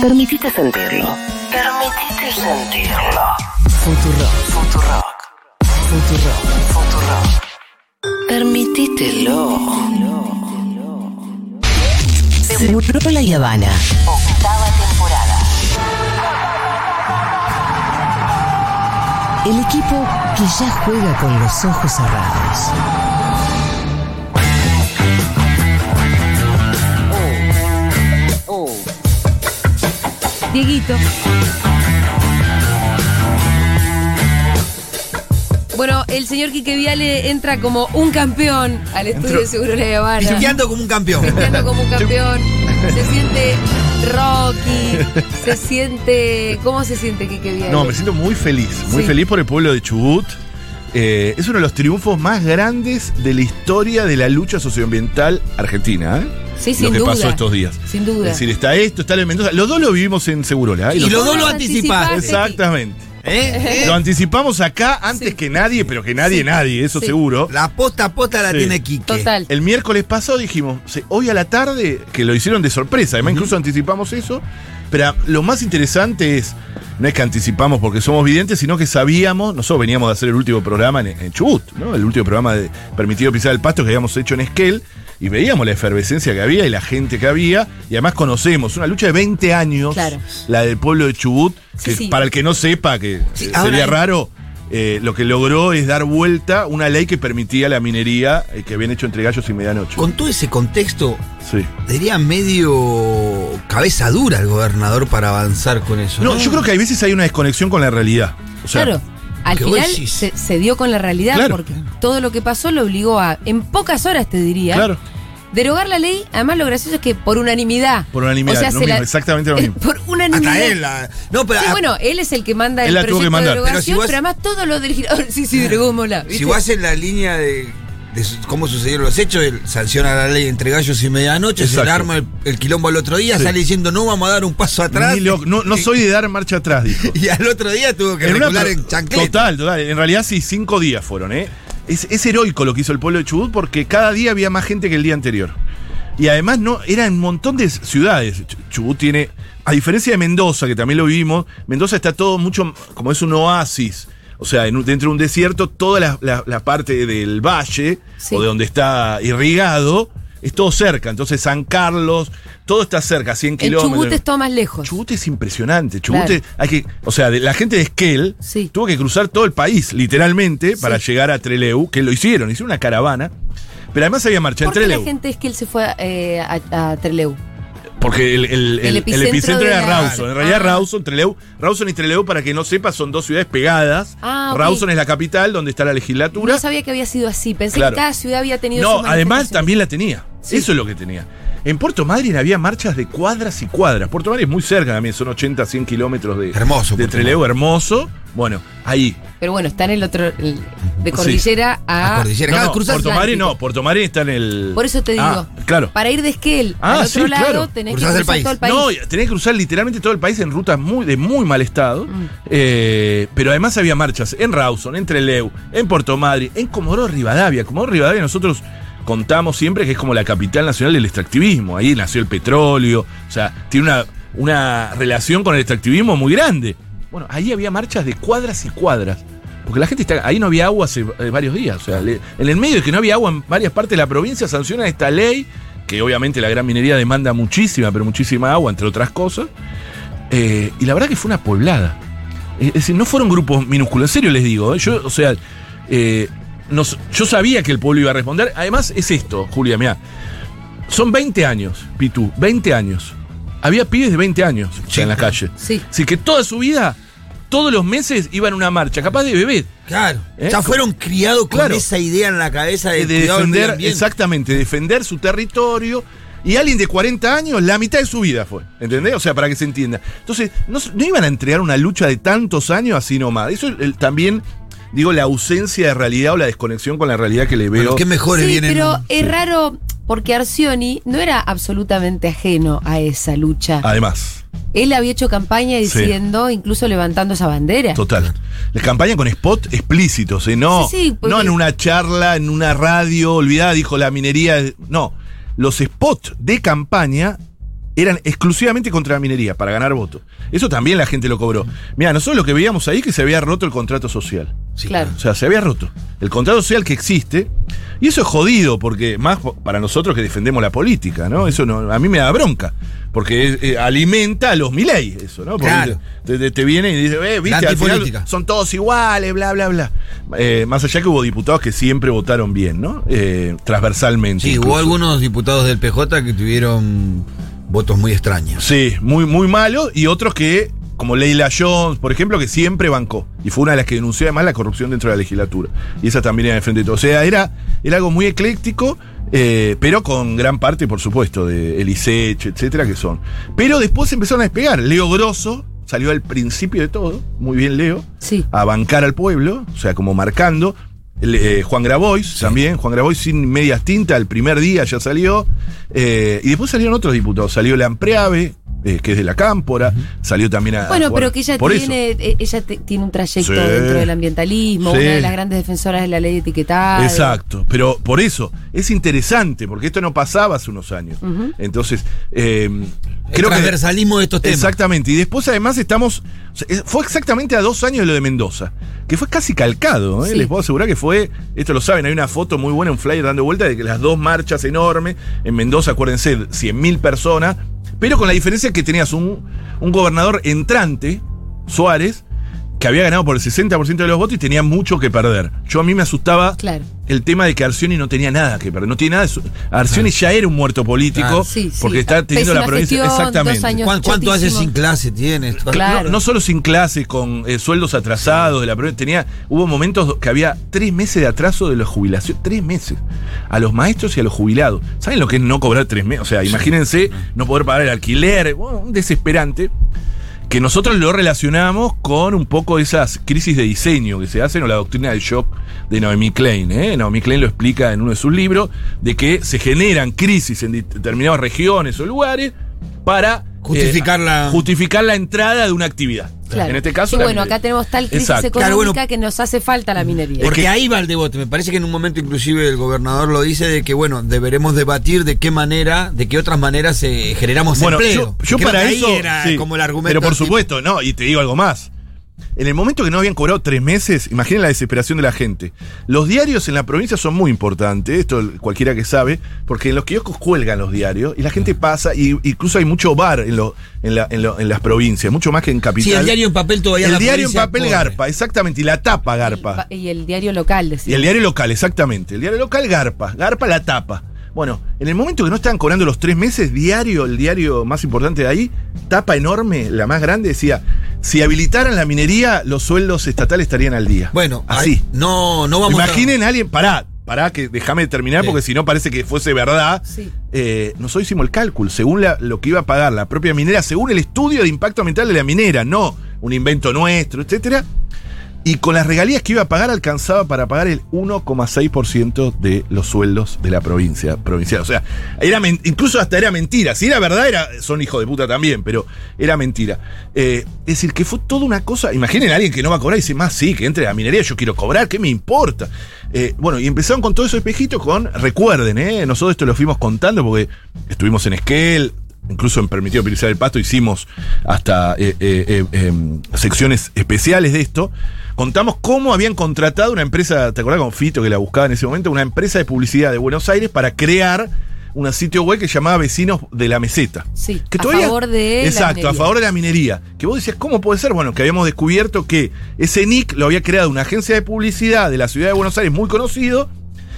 Permitite sentirlo. Permitite sentirlo. Futurock. Futurock. Futurock. Futurock. Permitítelo. Seguro la Habana. Octava temporada. El equipo que ya juega con los ojos cerrados. Dieguito. Bueno, el señor Quique Viale entra como un campeón al estudio de Seguro La Habana. Pisteando como un campeón. Pisteando como un campeón. Se siente Rocky. Se siente. ¿Cómo se siente Quique Viale? No, me siento muy feliz, muy Sí. feliz por el pueblo de Chubut. Eh, es uno de los triunfos más grandes de la historia de la lucha socioambiental argentina. ¿eh? Sí, lo que duda. pasó estos días. Sin duda. Es decir, está esto, está lo de Mendoza. Los dos lo vivimos en Segurola. ¿eh? Y los- los dos lo anticipaste. Exactamente. ¿Eh? Lo anticipamos acá antes Sí. que nadie, pero que nadie, Sí. nadie, eso Sí. seguro. La posta a posta la Sí. tiene Quique. Total. El miércoles pasado dijimos, "Sí, hoy a la tarde, que lo hicieron de sorpresa, además incluso anticipamos eso, pero lo más interesante es, no es que anticipamos porque somos videntes, sino que sabíamos, nosotros veníamos de hacer el último programa en, en Chubut, ¿no? el último programa de Permitido Pisar el Pasto que habíamos hecho en Esquel, y veíamos la efervescencia que había y la gente que había, y además conocemos una lucha de 20 años, Claro. la del pueblo de Chubut, que Sí, sí. para el que no sepa, que Sí, ahora sería raro, eh, lo que logró es dar vuelta una ley que permitía la minería eh, que habían hecho entre gallos y medianoche. Con todo ese contexto, Sí. diría medio cabeza dura el gobernador para avanzar con eso. No, yo creo que hay veces hay una desconexión con la realidad. O sea, claro. Al que final se, se dio con la realidad Claro. porque todo lo que pasó lo obligó a, en pocas horas te diría, Claro. derogar la ley. Además, lo gracioso es que por unanimidad. Por unanimidad, O sea, lo se mismo, la- exactamente lo mismo. Por unanimidad. Hasta él. la- no, pero Sí, a- bueno, él es el que manda Él el la tuvo proyecto que mandar. de Pero si derogación, pero, además todos los legisladores, sí, sí, derogámosla. si ¿viste? vos en la línea de, de cómo sucedieron los hechos, él sanciona la ley entre gallos y medianoche, se Exacto. le arma el, el quilombo al otro día, Sí. sale diciendo no vamos a dar un paso atrás. Lo- no, no soy de dar marcha atrás, dijo. Y al otro día tuvo que En regular en chancleta. Total, total. En realidad sí, cinco días fueron, ¿eh? Es, es heroico lo que hizo el pueblo de Chubut porque cada día había más gente que el día anterior. Y además no, era un montón de ciudades. Ch- Chubut tiene, a diferencia de Mendoza, que también lo vivimos, Mendoza está todo mucho, como es un oasis. O sea, en un- dentro de un desierto, toda la, la- la parte del valle, Sí. o de donde está irrigado, es todo cerca. Entonces San Carlos, todo está cerca, 100 en kilómetros. Chubut es todo más lejos. Chubut es impresionante. Chubut Claro. es- hay que, o sea, de- la gente de Esquel Sí. tuvo que cruzar todo el país, literalmente, Sí. para llegar a Treleu, que lo hicieron, hicieron una caravana. Pero además había marcha en ¿Por qué la gente es que él se fue eh, a, a Treleu? Porque el, el- el- El el epicentro epicentro, era Rawson. En realidad, Ah. Rawson, Treleu. Rawson y Treleu, para que no sepa, son dos ciudades pegadas. Ah. Rawson es la capital, donde está la legislatura. No sabía que había sido así. Pensé Claro. que cada ciudad había tenido No, su además también la tenía. Sí. Eso es lo que tenía. En Puerto Madryn había marchas de cuadras y cuadras. Puerto Madryn es muy cerca también, son 80, 100 kilómetros de, Hermoso, de Trelew, hermoso. Bueno, ahí. Pero bueno, está en el otro. el- de cordillera A a. cordillera. No, no, Puerto Madryn no, Puerto Madryn está en el. Por eso te digo. Ah, claro. Para ir de Esquel Ah, al otro sí, lado claro. tenés que cruzar el país. todo el país. No, tenés que cruzar literalmente todo el país en rutas muy, de muy mal estado. Mm. Eh, pero además había marchas en Rawson, en Trelew, en Puerto Madryn, en Comodoro Rivadavia. Comodoro Rivadavia nosotros contamos siempre que es como la capital nacional del extractivismo. Ahí nació el petróleo. O sea, tiene una, una relación con el extractivismo muy grande. Bueno, ahí había marchas de cuadras y cuadras. Porque la gente está. Ahí no había agua hace eh, varios días. O sea, en el medio de que no había agua en varias partes de la provincia, sancionan esta ley, que obviamente la gran minería demanda muchísima, pero muchísima agua, entre otras cosas. Eh, y la verdad que fue una poblada. Es decir, no fueron grupos minúsculos, en serio les digo. ¿eh? Yo, o sea, nos- yo sabía que el pueblo iba a responder. Además, es esto, Julia, mira. Son 20 años, Pitu, 20 años. Había pibes de 20 años Sí, en la calle. Sí. Así que toda su vida, todos los meses iban a una marcha, capaz de bebé. Claro. ¿Eh? Ya fueron criados con Claro. esa idea en la cabeza de, de defender, exactamente, defender su territorio. Y alguien de 40 años, la mitad de su vida fue. ¿Entendés? O sea, para que se entienda. Entonces, no, no iban a entregar una lucha de tantos años así nomás. Eso el- también, digo, la ausencia de realidad o la desconexión con la realidad que le veo. Bueno, qué mejores Sí, vienen. pero es raro porque Arcioni no era absolutamente ajeno a esa lucha. Además, Él había hecho campaña Sí. diciendo, incluso levantando esa bandera. total. La campaña con spot explícitos, ¿eh? No, Sí, sí, porque- no en una charla, en una radio, olvidada, dijo la minería. No, los spots de campaña eran exclusivamente contra la minería, para ganar votos. Eso también la gente lo cobró. Mira, nosotros lo que veíamos ahí es que se había roto el contrato social. Sí, Claro. O sea, se había roto. El contrato social que existe. Y eso es jodido, porque más para nosotros que defendemos la política, ¿no? Eso no, a mí me da bronca. Porque eh, alimenta a los Milei, eso, ¿no? Porque Claro. te, te- te viene y dice, eh, viste, al final son todos iguales, bla, bla, bla. Eh, más allá que hubo diputados que siempre votaron bien, ¿no? Eh, transversalmente. Sí, hubo algunos diputados del PJ que tuvieron votos muy extraños. Sí, muy, muy malo. Y otros que, como Leila Jones, por ejemplo, que siempre bancó. Y fue una de las que denunció además la corrupción dentro de la legislatura. Y esa también era de frente de todo. O sea, era, era algo muy ecléctico, eh, pero con gran parte, por supuesto, de Elisech, etcétera, que son. Pero después empezaron a despegar. Leo Grosso salió al principio de todo, muy bien Leo, Sí. a bancar al pueblo, o sea, como marcando. Eh, Juan Grabois también, Juan Grabois sin medias tintas, el primer día ya salió. Eh, y después salieron otros diputados. Salió Lampreave, eh, que es de la Cámpora, salió también a. Bueno, a pero que ella eso. tiene, eh, ella te- tiene un trayecto Sí. dentro del ambientalismo, Sí. una de las grandes defensoras de la ley de etiquetado. Exacto, pero por eso es interesante, porque esto no pasaba hace unos años. Entonces, eh, El creo que. transversalismo de estos temas. Exactamente, y después además estamos. o sea, es- Fue exactamente a dos años de lo de Mendoza, que fue casi calcado, ¿eh? Sí. les puedo asegurar que fue, esto lo saben, hay una foto muy buena, un flyer dando vuelta de que las dos marchas enormes, en Mendoza, acuérdense, 100.000 personas, pero con la diferencia que tenías un, un gobernador entrante, Suárez, que había ganado por el 60% de los votos y tenía mucho que perder. Yo a mí me asustaba Claro. el tema de que Arcioni no tenía nada que perder. No tiene nada de su- Arcioni ya era un muerto político Claro. Sí, sí. porque está teniendo Pésima la provincia. gestión, Exactamente. dos años ¿Cuán- ¿Cuánto hace sin clase tienes? Claro. No, no solo sin clase, con eh, sueldos atrasados de la provincia, tenía, hubo momentos que había tres meses de atraso de la jubilación, tres meses, a los maestros y a los jubilados. ¿Saben lo que es no cobrar tres meses? O sea, imagínense no poder pagar el alquiler, bueno, un desesperante, que nosotros lo relacionamos con un poco esas crisis de diseño que se hacen o la doctrina del shock de Naomi Klein. ¿eh? Naomi Klein lo explica en uno de sus libros, de que se generan crisis en determinadas regiones o lugares para Justificar la- justificar la entrada de una actividad. Claro. En este caso, Sí, bueno, minería. acá tenemos tal crisis Exacto. económica Claro, bueno. que nos hace falta la minería. Porque que- ahí va el debate. Me parece que en un momento inclusive el gobernador lo dice de que, bueno, deberemos debatir de qué manera, de qué otras maneras eh, generamos Bueno, empleo. yo, yo para eso. era sí, como el argumento. Pero por tipo- supuesto, no, y te digo algo más. En el momento que no habían cobrado tres meses, imaginen la desesperación de la gente. Los diarios en la provincia son muy importantes, esto cualquiera que sabe, porque en los kioscos cuelgan los diarios y la gente pasa, y incluso hay mucho bar en, lo- en, la- en lo- en las provincias, mucho más que en capital. Sí, el diario en papel todavía El la diario en papel corre. garpa, exactamente, y la tapa garpa. Y el diario local, Y decía. el diario local, exactamente. El diario local garpa. Garpa la tapa. Bueno, en el momento que no estaban cobrando los tres meses, diario, el diario más importante de ahí, tapa enorme, la más grande, decía, si habilitaran la minería, los sueldos estatales estarían al día. Bueno, así. no, no vamos Imaginen a alguien, pará, pará, que déjame terminar, Sí. porque si no parece que fuese verdad. Sí. Eh, nosotros hicimos el cálculo, según la- lo que iba a pagar la propia minera, según el estudio de impacto ambiental de la minera, no un invento nuestro, etcétera. Y con las regalías que iba a pagar alcanzaba para pagar el 1,6% de los sueldos de la provincia provincial. O sea, era incluso hasta era mentira. Si era verdad, era, son hijos de puta también, pero era mentira. Eh, es decir, que fue toda una cosa. Imaginen a alguien que no va a cobrar y dice, más sí, que entre a la minería, yo quiero cobrar, ¿qué me importa? Eh, bueno, y empezaron con todo eso espejito con, recuerden, eh, nosotros esto lo fuimos contando porque estuvimos en Esquel, incluso en Permitido Utilizar el Pasto, hicimos hasta eh, eh, eh, em, secciones especiales de esto. Contamos cómo habían contratado una empresa, ¿te acordás con Fito que la buscaba en ese momento? Una empresa de publicidad de Buenos Aires para crear un sitio web que llamaba Vecinos de la Meseta. Sí, Que a favor de Exacto, a favor de la minería. Que vos decías, ¿cómo puede ser? Bueno, que habíamos descubierto que ese nick lo había creado una agencia de publicidad de la ciudad de Buenos Aires muy conocido,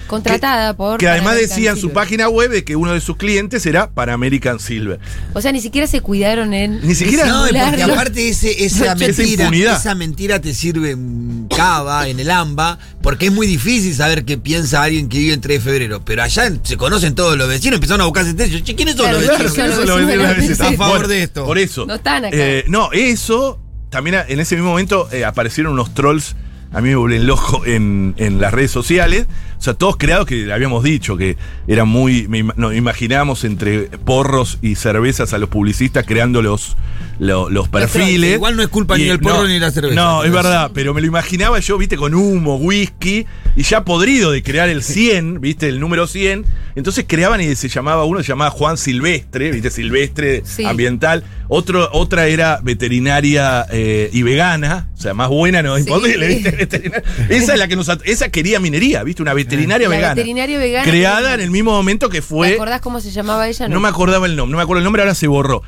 Contratada por. que además American decía en su página web de que uno de sus clientes era Pan American Silver. O sea, ni siquiera se cuidaron en. Ni siquiera- No, porque aparte ese, esa Esa mentira, impunidad. esa mentira te sirve en Cava, en el AMBA, porque es muy difícil saber qué piensa alguien que vive en 3 de febrero. Pero allá se conocen todos los vecinos, empezaron a buscar sentencias. Che, ¿quiénes son Claro, los vecinos? claro. eso los lo vecinos a favor Bueno, de esto. Por eso. No están acá. Eh, no, eso. También en ese mismo momento eh, aparecieron unos trolls a mí me vuelven loco en, en las redes sociales. O sea, todos creados que habíamos dicho que eran muy. Nos imaginábamos entre porros y cervezas a los publicistas creando los, lo- los perfiles. igual no es culpa ni del porro ni de la cerveza. No, es verdad, pero me lo imaginaba yo, viste, con humo, whisky, y ya podrido de crear el 100, viste, el número 100. Entonces creaban y se llamaba, uno se llamaba Juan Silvestre, viste, Silvestre Sí. ambiental. Otro, otra era veterinaria eh, y vegana, o sea, más buena no es Sí. imposible, viste. Esa es la que nos, esa quería minería, viste, una veterinaria La vegana. veterinaria vegana Creada que- en el mismo momento que ¿Te fue. acordás cómo se llamaba ella? No me acordaba el nombre, no me acuerdo el nombre, ahora se borró.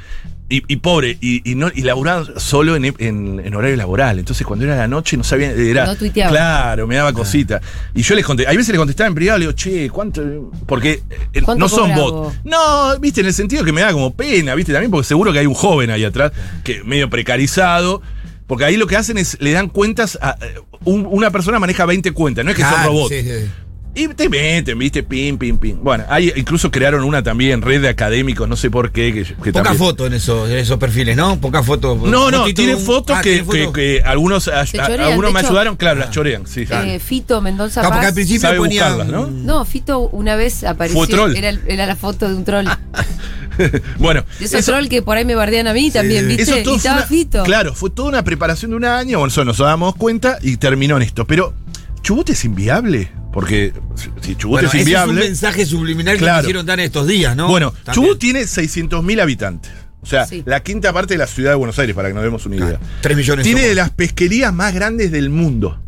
Y, y pobre, y, y, no, y laburaba solo en, en- en horario laboral. Entonces, cuando era la noche, no sabía. Era, No tuiteaba. Claro, me daba cosita. Y yo les conté. Hay veces le contestaba en privado, le digo, che, ¿cuánto? Porque eh, ¿Cuánto no son bots. vos? No, viste, en el sentido que me da como pena, viste, también, porque seguro que hay un joven ahí atrás, que medio precarizado. Porque ahí lo que hacen es, le dan cuentas a. eh, un- una persona maneja 20 cuentas, no es que son robots. sí, sí. Y te meten, viste, pim, pim, pim. Bueno, ahí incluso crearon una también, red de académicos, no sé por qué. Que, que Poca también- foto en esos, en esos perfiles, ¿no? Poca foto. No, no, Fotito tiene de un- fotos Ah, que, ¿tiene que- foto? que algunos, a- chorean, algunos de me hecho. ayudaron, claro, las chorean, sí. Eh, Fito Mendoza porque al Paz. principio Sabe ponían. buscarlas, ¿no? No, Fito una vez apareció. Fue troll. Era, la foto de un troll. bueno, De esos troll que por ahí me bardean a mí también, ¿viste? eso todo y estaba una- Fito. Claro, fue toda una preparación de un año, bueno, eso nos damos cuenta y terminó en esto. Pero, ¿Chubut es inviable? Porque si- Chubut Bueno, es ese es un inviable. mensaje subliminal Claro. que quisieron dar estos días, ¿no? Bueno, También. Chubut tiene 600.000 habitantes. O sea, Sí. la quinta parte de la ciudad de Buenos Aires, para que nos demos una idea. Tres millones Tiene somos. de las pesquerías más grandes del mundo.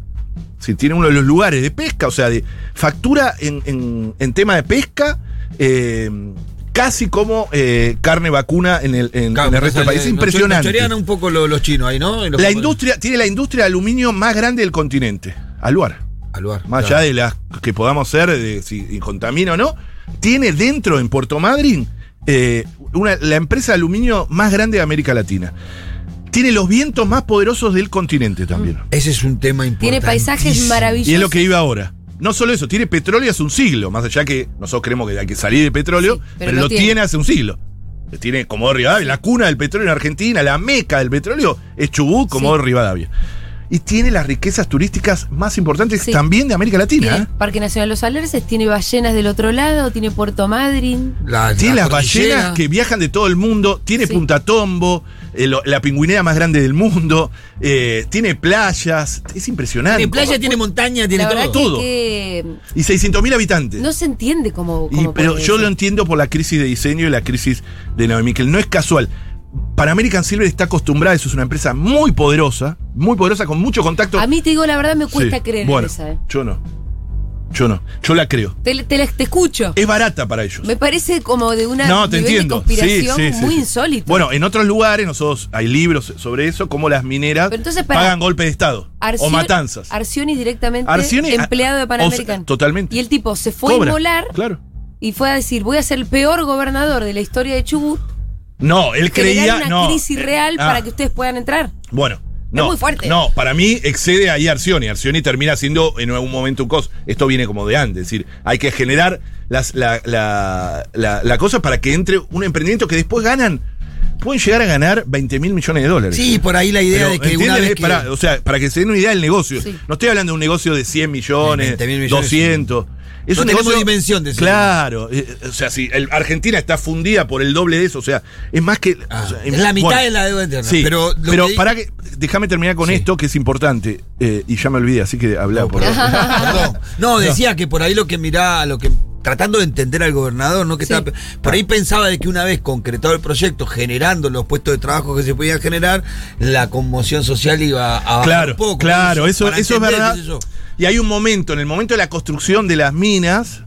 Sí, tiene uno de los lugares de pesca, o sea, de factura en, en- en tema de pesca, eh, casi como eh, carne vacuna en el, en, Claro, en el resto del país. Es impresionante. nos chorean un poco lo- los, chinos ahí, ¿no? Los La japoneses. industria, tiene la industria de aluminio más grande del continente, Aluar. Al lugar, Más claro. allá de las que podamos ser, de si contamina o no, tiene dentro en Puerto Madryn eh, una- la empresa de aluminio más grande de América Latina. Tiene los vientos más poderosos del continente también. Ese es un tema importante. Tiene paisajes maravillosos. Y es lo que iba ahora. No solo eso, tiene petróleo hace un siglo, más allá que nosotros creemos que hay que salir de petróleo, Sí, pero, pero lo tiene. tiene. hace un siglo. Tiene Comodoro Rivadavia, la cuna del petróleo en Argentina, la meca del petróleo es Chubut, Comodoro Rivadavia. Y tiene las riquezas turísticas más importantes Sí. también de América Latina. Tiene ¿eh? Parque Nacional Los Alerces, tiene ballenas del otro lado, tiene Puerto Madryn. La- Tiene la las ballenas que viajan de todo el mundo, tiene Sí. Punta Tombo, eh, lo- la pingüinera más grande del mundo, eh, tiene playas, es impresionante. Tiene playa, tiene montaña, tiene todo. que, todo. que Y 600.000 habitantes. no se entiende cómo. Y- pero yo lo entiendo por la crisis de diseño y la crisis de Naomi Miquel. No es casual. Para American Silver está acostumbrada, eso es una empresa muy poderosa, muy poderosa, con mucho contacto. A mí te digo la verdad, me Sí. cuesta creer en bueno, esa. ¿eh? Yo no. Yo no. Yo la creo. Te, te- te escucho. Es barata para ellos. Me parece como de una No, te nivel entiendo. de conspiración Sí, sí, muy sí. insólito. Bueno, en otros lugares, nosotros hay libros sobre eso, como las mineras Pero entonces, para- pagan golpe de Estado o matanzas. Arcionis directamente Arcioni- empleado de Pan o sea, totalmente. Y el tipo se fue Cobra, a inmolar Claro. y fue a decir, voy a ser el peor gobernador de la historia de Chubut. No, él Creía una no, crisis eh, real ah, para que ustedes puedan entrar. Bueno. No, muy fuerte. No, para mí excede ahí Arcioni. Arcioni termina siendo en algún momento un costo. Esto viene como de antes. Es decir, hay que generar las, la, la, la- la cosa para que entre un emprendimiento que después ganan. Pueden llegar a ganar 20 mil millones de dólares. Sí, por ahí la idea Pero, de que una vez Es que- para, o sea, para que se den una idea del negocio. Sí. No estoy hablando de un negocio de 100 millones, 20 mil millones, 200. Es No un tenemos negocio. dimensión de eso. Claro. eh, o sea, si el- Argentina está fundida por el doble de eso, o sea, es más que. Ah, o sea, es la mitad bueno, de la deuda interna. Sí, Pero, pero, que- para que. Déjame terminar con Sí. esto, que es importante. eh, y ya me olvidé, así que habla No, por perdón. No, decía que por ahí lo que mirá, lo que tratando de entender al gobernador, no que Sí. estaba- por ahí pensaba de que una vez concretado el proyecto, generando los puestos de trabajo que se podían generar, la conmoción social iba a bajar Claro, un poco. claro, eso, para eso es verdad. qué sé yo. Y hay un momento, en el momento de la construcción de las minas,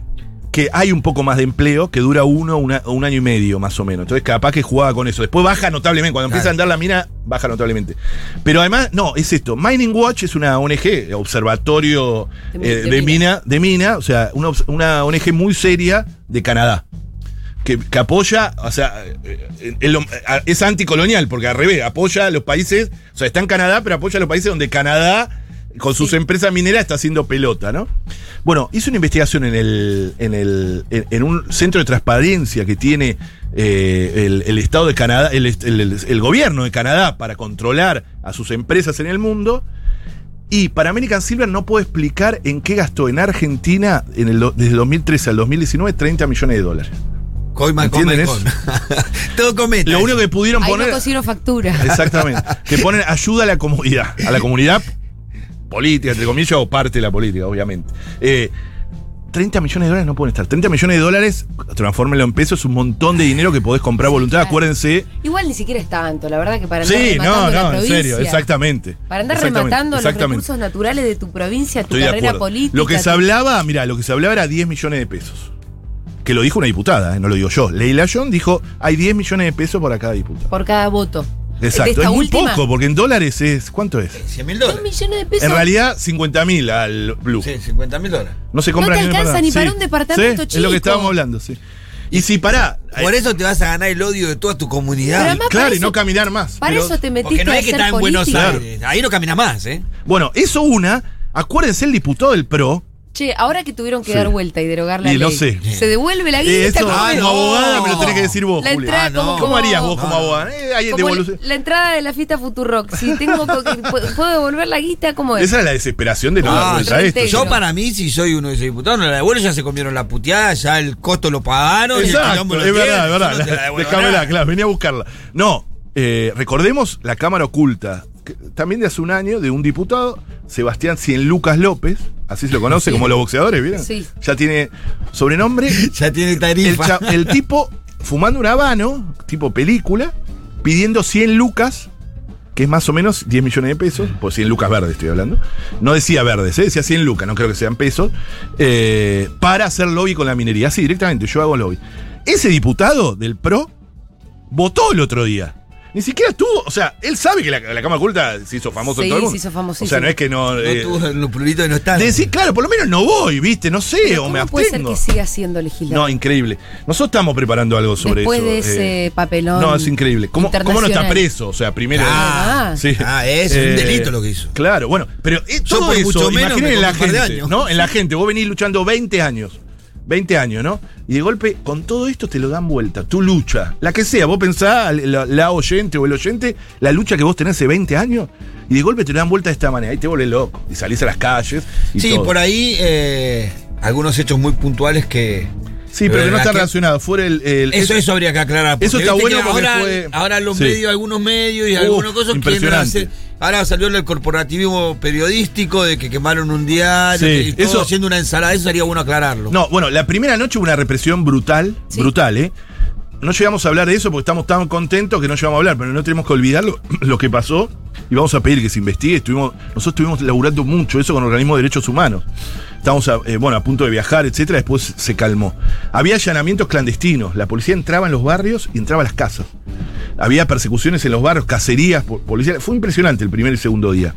que hay un poco más de empleo, que dura uno, una- un año y medio más o menos. Entonces capaz que jugaba con eso. Después baja notablemente, cuando empieza a andar la mina, baja notablemente. Pero además, no, es esto. Mining Watch es una ONG, observatorio De eh, de de, mina. mina, de mina, o sea, una, ONG muy seria de Canadá. Que, que apoya, o sea, eh, a- es anticolonial, porque al revés, apoya a los países, o sea, está en Canadá, pero apoya a los países donde Canadá, con sus empresas mineras, está haciendo pelota, ¿no? Bueno, hizo una investigación en el, en el, en, en un centro de transparencia que tiene eh, el, el Estado de Canadá, el, est- el- el- el gobierno de Canadá para controlar a sus empresas en el mundo. Y para American Silver no puedo explicar en qué gastó en Argentina en el desde 2013 al 2019 30 millones de dólares. Coima, ¿Entienden come, come. Todo cometa. Lo único que pudieron Ahí poner. no factura. Exactamente. que ponen ayuda a la comunidad. A la comunidad política, entre comillas, o parte de la política, obviamente. Eh, 30 millones de dólares no pueden estar. 30 millones de dólares, transfórmenlo en pesos, es un montón de dinero que podés comprar voluntad. Acuérdense. Igual ni siquiera es tanto, la verdad que para andar Sí, rematando no, la no, en serio, exactamente. Para andar Exactamente, rematando los exactamente. recursos naturales de tu provincia, tu Estoy carrera política. Lo que se hablaba, mira, lo que se hablaba era 10 millones de pesos. Que lo dijo una diputada, eh, no lo digo yo. Leila John dijo, hay 10 millones de pesos para cada diputado. por cada voto. Exacto, es muy última, poco, porque en dólares es, ¿cuánto es? 100 mil dos dólares. millones de pesos. En realidad, 50 mil al Blue. Sí, 50 mil dólares. No se compra No te un alcanza ni para Sí. un departamento Sí, Es lo chico. que estábamos hablando, sí. Y si pará, Por eh, eso te vas a ganar el odio de toda tu comunidad. claro, y no caminar más. Para Pero- eso te metiste Porque no es que está en Buenos. Aires. Ahí no camina más, ¿eh? Bueno, eso una, acuérdense el diputado del PRO. Che, ahora que tuvieron que Sí. dar vuelta y derogar la Y lo ley, sé. se devuelve la guita. Eso, ¿cómo ah, como no. abogada me lo tenés que decir vos, La entrada Ah, no. como, ¿Cómo harías vos como abogada? Eh, como la, la entrada de la fiesta Futurock. Si tengo co- que- ¿puedo devolver la guita? ¿Cómo es? Esa es la desesperación de no dar Ah, vuelta a yo esto. Yo para mí, si soy uno de esos diputados, no la devuelvo, ya se comieron la puteada, ya el costo lo pagaron. y el Exacto, es verdad, es verdad. no la claro, venía a buscarla. No, eh, recordemos la Cámara Oculta, que también de hace un año, de un diputado, Sebastián Cien Lucas López, así se lo conoce como los boxeadores, ¿vieron? Sí. Ya tiene sobrenombre. Ya tiene tarifa. el tipo fumando un habano, tipo película, pidiendo 100 lucas, que es más o menos 10 millones de pesos, por 100 lucas verdes estoy hablando. No decía verdes, ¿eh? decía 100 lucas, no creo que sean pesos, eh, para hacer lobby con la minería. Así, directamente, yo hago lobby. Ese diputado del PRO votó el otro día. Ni siquiera estuvo, o sea, él sabe que la, la Cámara Oculta se hizo famoso en todo el mundo. se hizo famosísimo. O sea, no es que no... No eh, tuvo los pluritos no de decir, claro, por lo menos no voy, ¿viste? No sé, Pero o me ¿Cómo puede ser abstengo. que siga siendo legislador? No, increíble. Nosotros estamos preparando algo sobre Después eso. de ese papelón No, es increíble. ¿Cómo, ¿Cómo no está preso? O sea, primero. Ah, Sí. ah, es un delito lo que hizo. Claro, bueno, pero eh, Yo todo por eso, mucho menos imaginen me en la gente. ¿no? En la gente, vos venís luchando 20 años. 20 años, ¿no? Y de golpe, con todo esto te lo dan vuelta. Tu lucha, la que sea, vos pensás, la, la oyente o el oyente, la lucha que vos tenés hace 20 años, y de golpe te lo dan vuelta de esta manera. Ahí te vuelves loco. Y salís a las calles. Y Sí, todo. por ahí eh, algunos hechos muy puntuales que. Sí, pero que no está que- relacionado. Fuera el. el- Eso, eso habría que aclarar. Eso está bueno que porque ahora, fue- ahora los Sí. medios, algunos medios y Uf, algunas cosas quieren hacer. Ahora salió el corporativismo periodístico de que quemaron un diario Sí, que- y todo eso- haciendo una ensalada. Eso sería bueno aclararlo. No, bueno, la primera noche hubo una represión brutal, Sí. brutal, ¿eh? No llegamos a hablar de eso porque estamos tan contentos que no llegamos a hablar, pero no tenemos que olvidar lo, lo que pasó y vamos a pedir que se investigue. Estuvimos, nosotros estuvimos laburando mucho eso con organismos de derechos humanos. Estamos a, eh, bueno, a punto de viajar, etcétera, después se calmó. Había allanamientos clandestinos, la policía entraba en los barrios y entraba a las casas. Había persecuciones en los barrios, cacerías po- policiales. Fue impresionante el primer y segundo día.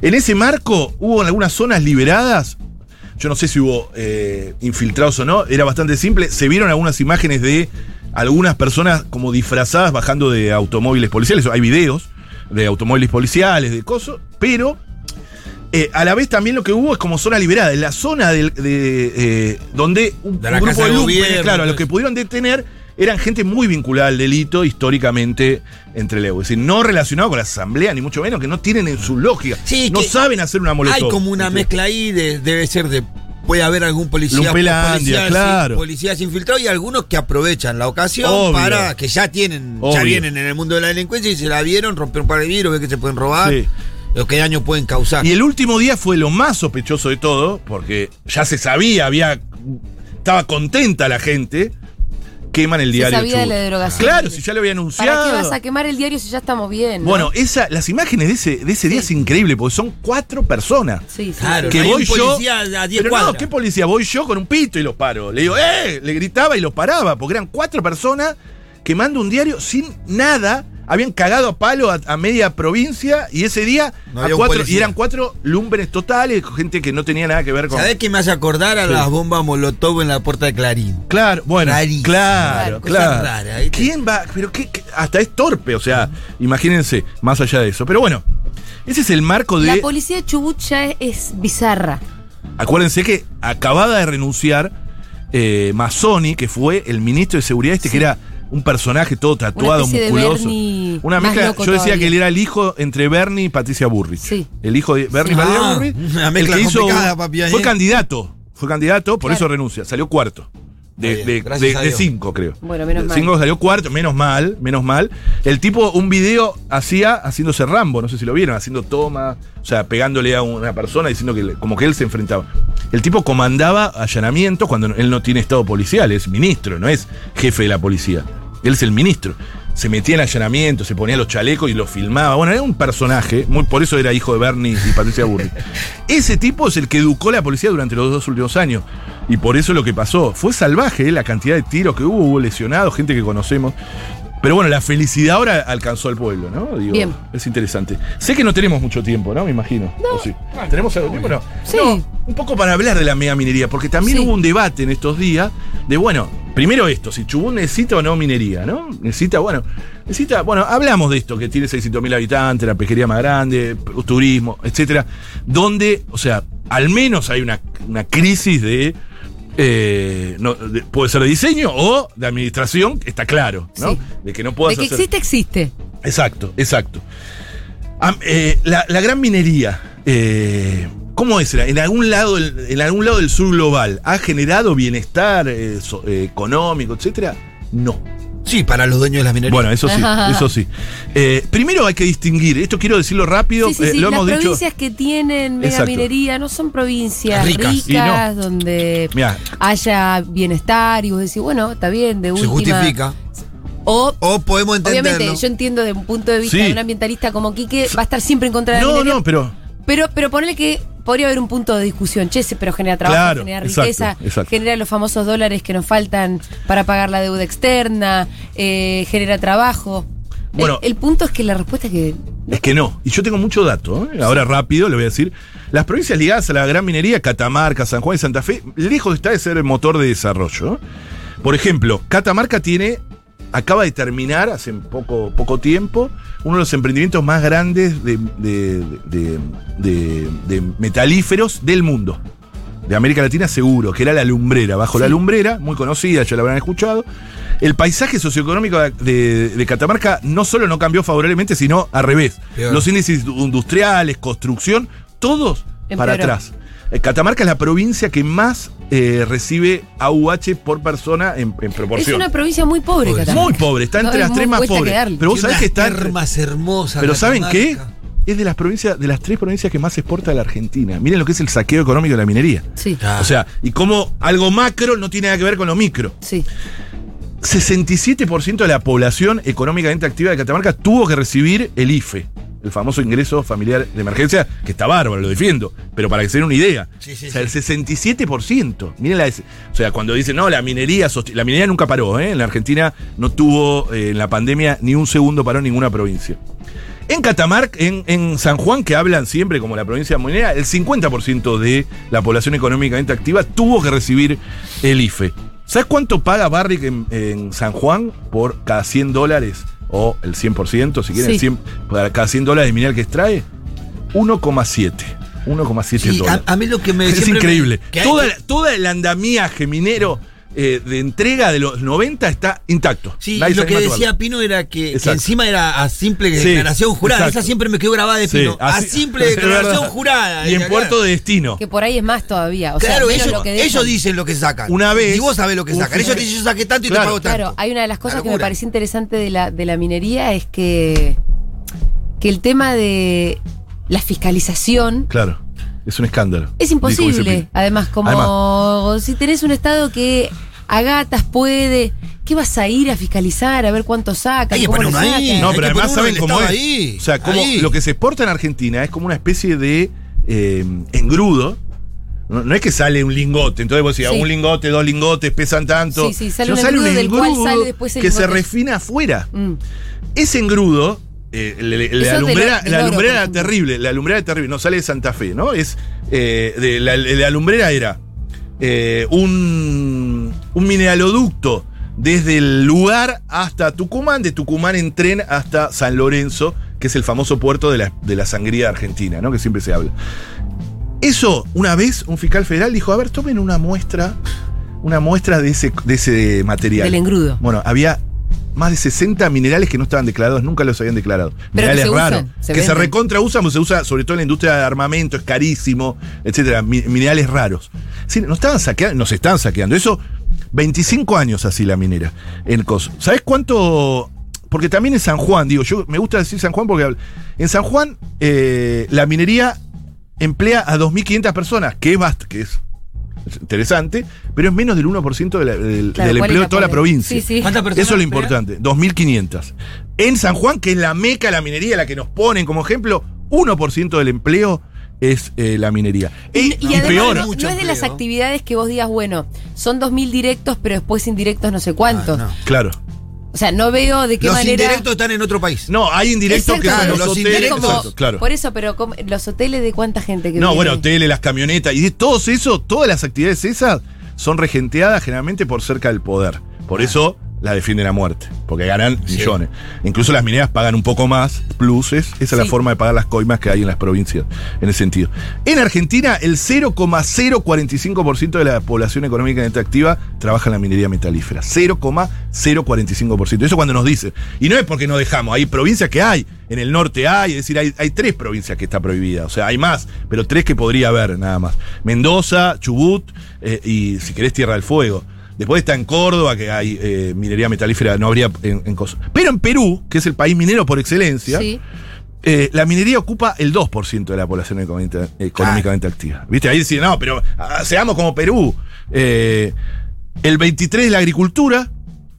En ese marco hubo algunas zonas liberadas yo no sé si hubo eh, infiltrados o no, era bastante simple. Se vieron algunas imágenes de algunas personas como disfrazadas bajando de automóviles policiales. Hay videos de automóviles policiales, de cosas, pero eh, a la vez también lo que hubo es como zona liberada. En la zona del- de, eh, donde un, De la un grupo de Gobierno, claro, a los que pudieron detener eran gente muy vinculada al delito históricamente entre Leo. Es decir, no relacionado con la asamblea, ni mucho menos, que no tienen en su lógica. Sí, no saben hacer una molestia. Hay como una mezcla ahí, de- debe ser de. Puede haber algún policía, policías, claro. policías infiltrados y algunos que aprovechan la ocasión Obvio. para que ya tienen, ya vienen en el mundo de la delincuencia y se la vieron, romper un par de vidrios, ver que se pueden robar, Sí. lo que daño pueden causar. Y el último día fue lo más sospechoso de todo, porque ya se sabía, había. Estaba contenta la gente. Queman el Se diario. sabía de la derogación. Claro, si ya lo había ¿Para anunciado. qué vas a quemar el diario si ya estamos bien? no? Bueno, esa, las imágenes de ese, de ese día es increíble, porque son cuatro personas. sí, sí. Claro, Que voy yo. policía a 10 pero cuadras. no, ¿qué policía? Voy yo con un pito y los paro. Le digo, ¡eh! Le gritaba y los paraba, porque eran cuatro personas quemando un diario sin nada. Habían cagado a palo a, a media provincia y ese día No a cuatro, y eran cuatro lumbenes totales, gente que no tenía nada que ver con. ¿Sabés qué me hace acordar a Sí. las bombas Molotov en la puerta de Clarín? Claro, bueno, Rarísimo. claro, Claro. ¿Quién va? Pero qué, qué- hasta es torpe, o sea, imagínense, más allá de eso. Pero bueno, ese es el marco La de. policía de Chubut ya es, es bizarra. Acuérdense que acababa de renunciar eh, Mazzoni, que fue el ministro de seguridad este que era un personaje todo tatuado, musculoso. Una más mezcla, loco yo decía todavía. que él era el hijo entre Bernie y Patricia Burrich. Sí. El hijo de Bernie Sí. y Patricia Ah, Burrich. una el que hizo papi, fue candidato. Fue candidato, por Claro. eso renuncia. Salió cuarto. De, de- de- cinco, creo. Bueno, menos De mal. Cinco salió cuarto, menos mal, menos mal. El tipo, un video hacía haciéndose Rambo, no sé si lo vieron, haciendo toma, o sea, pegándole a una persona diciendo que como que él se enfrentaba. El tipo comandaba allanamientos cuando él no tiene estado policial, es ministro, no es jefe de la policía. Él es el ministro. Se metía en allanamientos, se ponía los chalecos y los filmaba. Bueno, era un personaje, muy, por eso era hijo de Bernie y Patricia Burri. Ese tipo es el que educó a la policía durante los dos últimos años. Y por eso lo que pasó. Fue salvaje eh, la cantidad de tiros que hubo, hubo lesionados, gente que conocemos. Pero bueno, la felicidad ahora alcanzó al pueblo, ¿no? Digo, Bien. Es interesante. Sé que no tenemos mucho tiempo, ¿no? Me imagino. ¿O sí? ¿Tenemos algo tiempo? No. Sí. No, un poco para hablar de la mega minería, porque también Sí. hubo un debate en estos días de, bueno, primero esto, si Chubut necesita o no minería, ¿no? Necesita, bueno, necesita, bueno, hablamos de esto, que tiene 600 mil habitantes, la pesquería más grande, turismo, etcétera, donde, o sea, al menos hay una, una crisis de, eh, no, de- puede ser de diseño o de administración, está claro, ¿no? Sí. De que no De puedas que hacer- existe, existe. Exacto, exacto. Eh, la, la gran minería, eh, ¿cómo es? En algún, lado del, en algún lado del sur global, ¿ha generado bienestar eh, so- eh, económico, etcétera? No. Sí, para los dueños de las minerías. Bueno, eso sí, eso sí. Eh, primero hay que distinguir, esto quiero decirlo rápido, Sí, sí, eh, lo Las hemos dicho. provincias que tienen mega minería no son provincias Ricas. ricas, no. donde Mirá. haya bienestar y vos decís, bueno, está bien, de Se última. justifica. O, O podemos entenderlo. obviamente, yo entiendo desde un punto de vista Sí. de un ambientalista como Quique, va a estar siempre en contra de la No, minería. no, pero Pero, pero ponele que podría haber un punto de discusión. Che, pero genera trabajo, Claro, genera riqueza, exacto. genera los famosos dólares que nos faltan para pagar la deuda externa, eh, genera trabajo. Bueno. el, punto es que la respuesta es que Es que no. Y yo tengo mucho dato. ¿eh? Ahora rápido le voy a decir. Las provincias ligadas a la gran minería, Catamarca, San Juan y Santa Fe, lejos está de ser el motor de desarrollo. Por ejemplo, Catamarca tiene, acaba de terminar hace poco, poco tiempo, uno de los emprendimientos más grandes de, de- de- de- de metalíferos del mundo. De América Latina seguro, que era la lumbrera. Bajo la lumbrera, muy conocida, ya la habrán escuchado. El paisaje socioeconómico de, de- de Catamarca no solo no cambió favorablemente, sino al revés. Peor. Los índices industriales, construcción, todos para atrás. Eh, Catamarca es la provincia que más eh, recibe AUH por persona en, en es proporción. una provincia muy pobre, Pobre. Muy pobre, está No, entre es las tres más pobres. Pero vos sabés que está. termas hermosas. Pero ¿saben qué? Es de las provincias, de las tres provincias que más exporta la Argentina. Miren lo que es el saqueo económico de la minería. Sí, Ah. O sea, y cómo algo macro no tiene nada que ver con lo micro. sí. 67% de la población económicamente activa de Catamarca tuvo que recibir el IFE, el famoso ingreso familiar de emergencia, que está bárbaro, lo defiendo, pero para que se den una idea. Sí, sí, o sea, el 67%. Miren la, o sea, cuando dicen, no, la minería, la minería nunca paró, ¿eh? En la Argentina no tuvo eh, en la pandemia ni un segundo paró en ninguna provincia. En Catamarca, en, en San Juan, que hablan siempre como la provincia minera, el 50% de la población económicamente activa tuvo que recibir el IFE. ¿Sabes cuánto paga Barrick en, en San Juan por cada 100 dólares? O el 100%, si quieren, Sí. el 100, por cada 100 dólares de mineral que extrae. 1,7. 1,7 Sí, a, dólares. a mí lo que me es siempre me- increíble. que hay- toda, todo el andamiaje minero eh, de entrega de los 90 está intacto. Sí, Nadie lo que a decía. Pino era que, que encima era a simple Sí, declaración jurada. exacto. Esa siempre me quedó grabada de Sí, Pino. a así- simple declaración jurada. Y en puerto claro. de destino. Que por ahí es más todavía. O sea, Claro, menos ellos, lo que dejan. ellos dicen lo que sacan. Una vez- Y vos sabés lo que sacan. Ellos te dicen, yo saqué tanto y Claro. te pago tanto. Claro, hay una de las cosas que me pareció interesante de la, de la minería es que, que el tema de la fiscalización Claro. Es un escándalo. es imposible. Además, como Además. si tenés un Estado que a gatas puede, ¿qué vas a ir a fiscalizar? A ver cuánto sacan. Hay que cómo poner ahí. No, pero además saben cómo es. Ahí, o sea, como ahí. lo que se exporta en Argentina es como una especie de eh, engrudo. No, no es que sale un lingote, entonces vos decís, Sí. un lingote, dos lingotes, pesan tanto. Sí, sí, sale un engrudo del cual sale después el que se refina afuera. Mm. Ese engrudo, eh, le- le- Eso la del- lumbrera, del la oro, era terrible, la lumbrera era terrible, no sale de Santa Fe, ¿no? Es eh, de la, la lumbrera era eh, un, un mineraloducto desde el lugar hasta Tucumán, de Tucumán en tren hasta San Lorenzo, que es el famoso puerto de la, de la sangría argentina, ¿no? Que siempre se habla. Eso, una vez, un fiscal federal dijo, a ver, tomen una muestra, una muestra de ese, de ese material. Del engrudo. Bueno, había más de 60 minerales que no estaban declarados, nunca los habían declarado. Pero que minerales se raros. usan, se que se recontra usan, pues se usa sobre todo en la industria de armamento, es carísimo, etcétera. mi- minerales raros. Sí, nos estaban saqueando, nos están saqueando. Eso, 25 años así la minera. En COS. ¿Sabes cuánto? Porque también en San Juan, digo, yo me gusta decir San Juan porque en San Juan eh, la minería emplea a 2.500 personas, que es, que es interesante, pero es menos del 1% de la- del, Claro, del ¿cuál empleo de toda la provincia. Sí, sí. ¿Cuántas personas? Eso es lo importante, 2.500. En San Juan, que es la meca de la minería, la que nos ponen como ejemplo, 1% del empleo es eh, la minería. Y, Y, y y además peor, no, Mucho no es de las actividades que vos digas, bueno, son 2.000 directos, pero después indirectos no sé cuántos. Ah, no. claro. O sea, no veo de qué Los manera... indirectos están en otro país. No, hay indirectos que son los, Los hoteles. Como- claro. Por eso, pero los hoteles de cuánta gente que No, viene? bueno, hoteles, las camionetas, y de todos eso, todas las actividades esas son regenteadas generalmente por cerca del poder. Por eso la defienden a muerte, porque ganan Sí. millones. Incluso las mineras pagan un poco más, pluses, esa es la forma de pagar las coimas que hay en las provincias, en ese sentido. En Argentina, el 0,045% de la población económicamente activa trabaja en la minería metalífera. 0,045%. Eso cuando nos dicen. Y no es porque no dejamos, hay provincias que hay, en el norte hay, es decir, hay, hay tres provincias que está prohibida, o sea, hay más, pero tres que podría haber nada más. Mendoza, Chubut eh, y si querés Tierra del Fuego. Después está en Córdoba, que hay eh, minería metalífera, no habría en, en cosas. Pero en Perú, que es el país minero por excelencia, Sí. eh, la minería ocupa el 2% de la población económica- económicamente activa. ¿Viste? Ahí decían, no, pero ah, seamos como Perú. Eh, el 23 de la agricultura,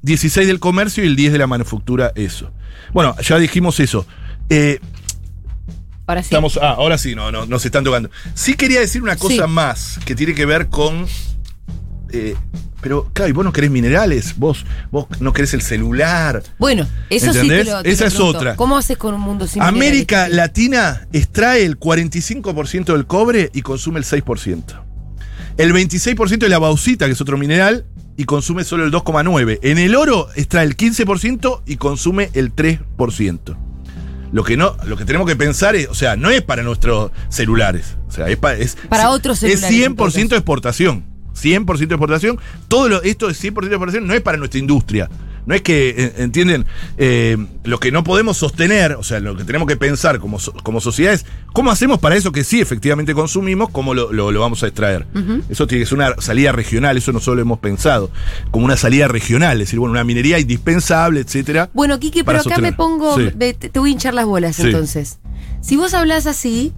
16 del comercio y el 10 de la manufactura, eso. Bueno, ya dijimos eso. Eh, Ahora sí. Estamos, ah, ahora sí, no, no, nos están tocando. Sí quería decir una cosa Sí. más que tiene que ver con. eh, pero, claro, y vos no querés minerales, vos, vos no querés el celular. Bueno, eso sí ¿Entendés? te lo, te Esa lo es otra. ¿Cómo haces con un mundo sin América minerales? Latina extrae el 45% del cobre y consume el 6%. El 26% de la bauxita, que es otro mineral, y consume solo el 2,9%. En el oro extrae el 15% y consume el 3%. Lo que no, lo que tenemos que pensar es, o sea, no es para nuestros celulares. O sea, es, pa- es Para otros Es celulares, 100% entonces. exportación. 100% de exportación. Todo lo, esto de 100% de exportación no es para nuestra industria. No es que, eh, ¿entienden? Eh, lo que no podemos sostener, o sea, lo que tenemos que pensar como, como sociedad es cómo hacemos para eso que sí efectivamente consumimos, cómo lo, lo- lo vamos a extraer. Eso tiene que ser una salida regional, eso no solo lo hemos pensado, como una salida regional, es decir, bueno, una minería indispensable, etcétera. Bueno, Kike, para pero acá me pongo. Sí. te, te voy a hinchar las bolas Sí. entonces. Si vos hablas así,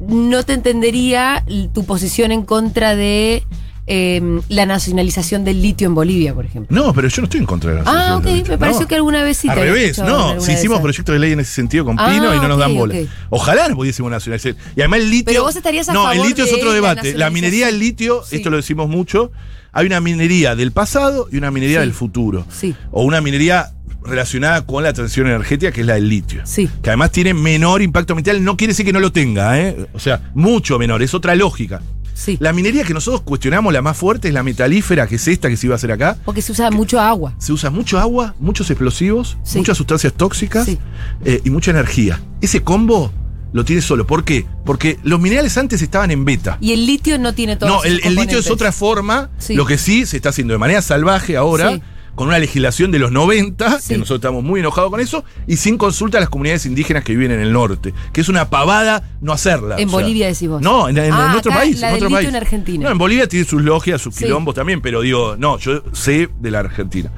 no te entendería tu posición en contra de eh, la nacionalización del litio en Bolivia, por ejemplo. No, pero yo no estoy en contra de la Ah, asociación ok, de litio, me pareció no. que alguna vez sí Al revés, no. Si hicimos proyectos de ley en ese sentido con Ah, Pino y no nos ok, dan bola. ok. Ojalá pudiésemos nacionalizar. Y además el litio. Pero vos estarías a No, favor el litio es otro la debate. La, minería del litio, Sí. esto lo decimos mucho. Hay una minería del pasado y una minería Sí. del futuro. Sí. O una minería relacionada con la transición energética, que es la del litio. Sí. Que además tiene menor impacto ambiental. No quiere decir que no lo tenga, ¿eh? O sea, mucho menor. Es otra lógica. Sí. La minería que nosotros cuestionamos, la más fuerte, es la metalífera, que es esta que se iba a hacer acá. Porque se usa mucho agua. Se usa mucho agua, muchos explosivos, Sí. muchas sustancias tóxicas Sí. eh, y mucha energía. Ese combo lo tiene solo. ¿Por qué? Porque los minerales antes estaban en beta. Y el litio no tiene todo. No, el, el litio es otra forma. Lo que sí se está haciendo de manera salvaje ahora, Sí. Con una legislación de los 90, Sí. que nosotros estamos muy enojados con eso, y sin consulta a las comunidades indígenas que viven en el norte. Que es una pavada no hacerla. En Bolivia decís vos. No, en, en- Ah, en otro acá país. la en otro país. en Argentina. No, en Bolivia tiene sus logias, sus Sí. quilombos también, pero digo, no, yo sé de la Argentina.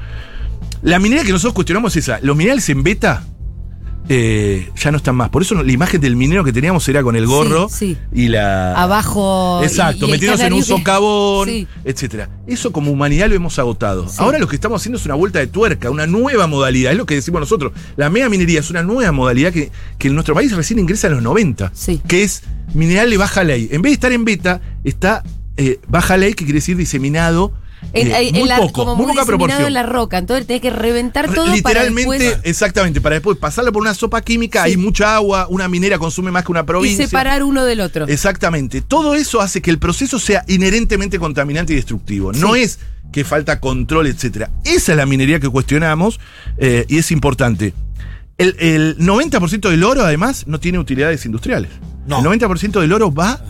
La minería que nosotros cuestionamos es esa. Los minerales en beta eh, ya no están más. Por eso la imagen del minero que teníamos era con el gorro Sí, sí. y la. Abajo. Exacto, y- y el metiéndose en un socavón, Sí. etcétera. Eso como humanidad lo hemos agotado. Ahora lo que estamos haciendo es una vuelta de tuerca, una nueva modalidad. Es lo que decimos nosotros. La mega minería es una nueva modalidad que, que en nuestro país recién ingresa en los 90. Sí. Que es mineral de baja ley. En vez de estar en beta, está eh, baja ley, que quiere decir diseminado. En- eh, en muy la- poco, como muy muy poca proporción. en la roca. Entonces tenés que reventar Re- todo Literalmente, para después exactamente, para después pasarlo por una sopa química, Sí. hay mucha agua, una minera consume más que una y provincia. separar uno del otro. Exactamente. Todo eso hace que el proceso sea inherentemente contaminante y destructivo. No es que falta control, etcétera. Esa es la minería que cuestionamos eh, y es importante. El, el 90% del oro, además, no tiene utilidades industriales. No. El 90% del oro va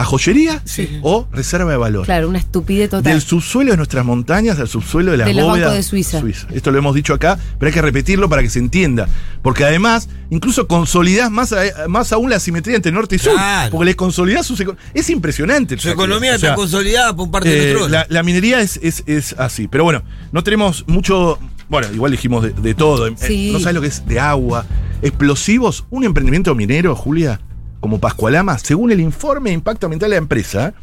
a joyería Sí. o reserva de valor. Claro, una estupidez total. Del subsuelo de nuestras montañas al subsuelo de las De los bóvedas de Suiza. Esto lo hemos dicho acá, pero hay que repetirlo para que se entienda. Porque además, incluso consolidás más, a- más aún la simetría entre norte y sur. Claro. Porque le consolidás sus eco- Es impresionante. Su economía O sea, está consolidada por parte de eh, nuestro. la, la minería es, es- es así. Pero bueno, no tenemos mucho. Bueno, igual dijimos de, de todo. Eh, Sí. No sabes lo que es de agua. Explosivos. Un emprendimiento minero, Julia, como Pascualama, según el informe de impacto ambiental de la empresa,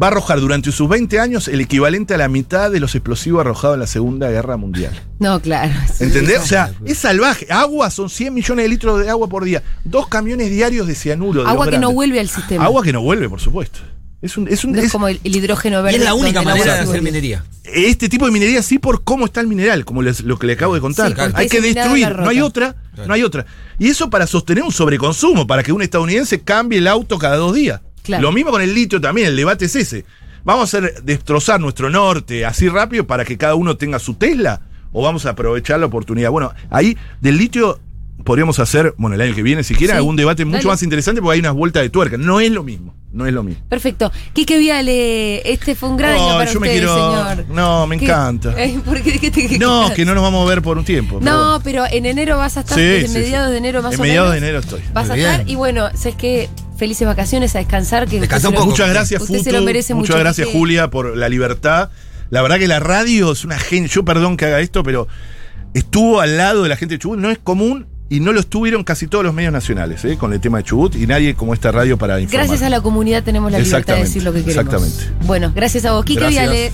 va a arrojar durante sus 20 años el equivalente a la mitad de los explosivos arrojados en la Segunda Guerra Mundial. No, claro. sí. ¿Entendés? O sea, es salvaje. Agua son 100 millones de litros de agua por día. Dos camiones diarios de cianuro. de Agua que no vuelve al sistema. Agua que no vuelve, por supuesto. Es un, es un, No es es- como el, el hidrógeno y verde. es la única manera de hacer minería. Este tipo de minería sí por cómo está el mineral, como les- lo que le acabo de contar. Sí, hay que destruir, no hay otra, Claro. no hay otra. Y eso para sostener un sobreconsumo, para que un estadounidense cambie el auto cada dos días. Claro. Lo mismo con el litio también, el debate es ese. ¿Vamos a hacer destrozar nuestro norte así rápido para que cada uno tenga su Tesla? ¿O vamos a aprovechar la oportunidad? Bueno, ahí del litio podríamos hacer, bueno, el año que viene siquiera, Sí, algún debate mucho dale. más interesante porque hay unas vueltas de tuerca. No es lo mismo, no es lo mismo. Perfecto. Quique Viale, este fue un gran año Ay, para yo me quiero- señor. no, me ¿Qué? encanta. Eh, ¿por qué? ¿Qué te- qué- No, qué- que no nos vamos a ver por un tiempo. pero No, pero en enero vas a estar, Sí, sí, mediados sí. de enero más En o mediados de menos. enero estoy. Vas a estar bien. y bueno, sabes que felices vacaciones a descansar. Que Descansa un lo- poco. Muchas gracias, Usted Futu. se lo merece Muchas mucho, gracias, Quique. Julia, por la libertad. La verdad que la radio es una genia. Yo perdón que haga esto, pero estuvo al lado de la gente de Chubut. No es común y no lo estuvieron casi todos los medios nacionales ¿eh? con el tema de Chubut y nadie como esta radio para informar. Gracias a la comunidad tenemos la libertad de decir lo que queremos. exactamente. Bueno, gracias a vos, Gracias. Viale.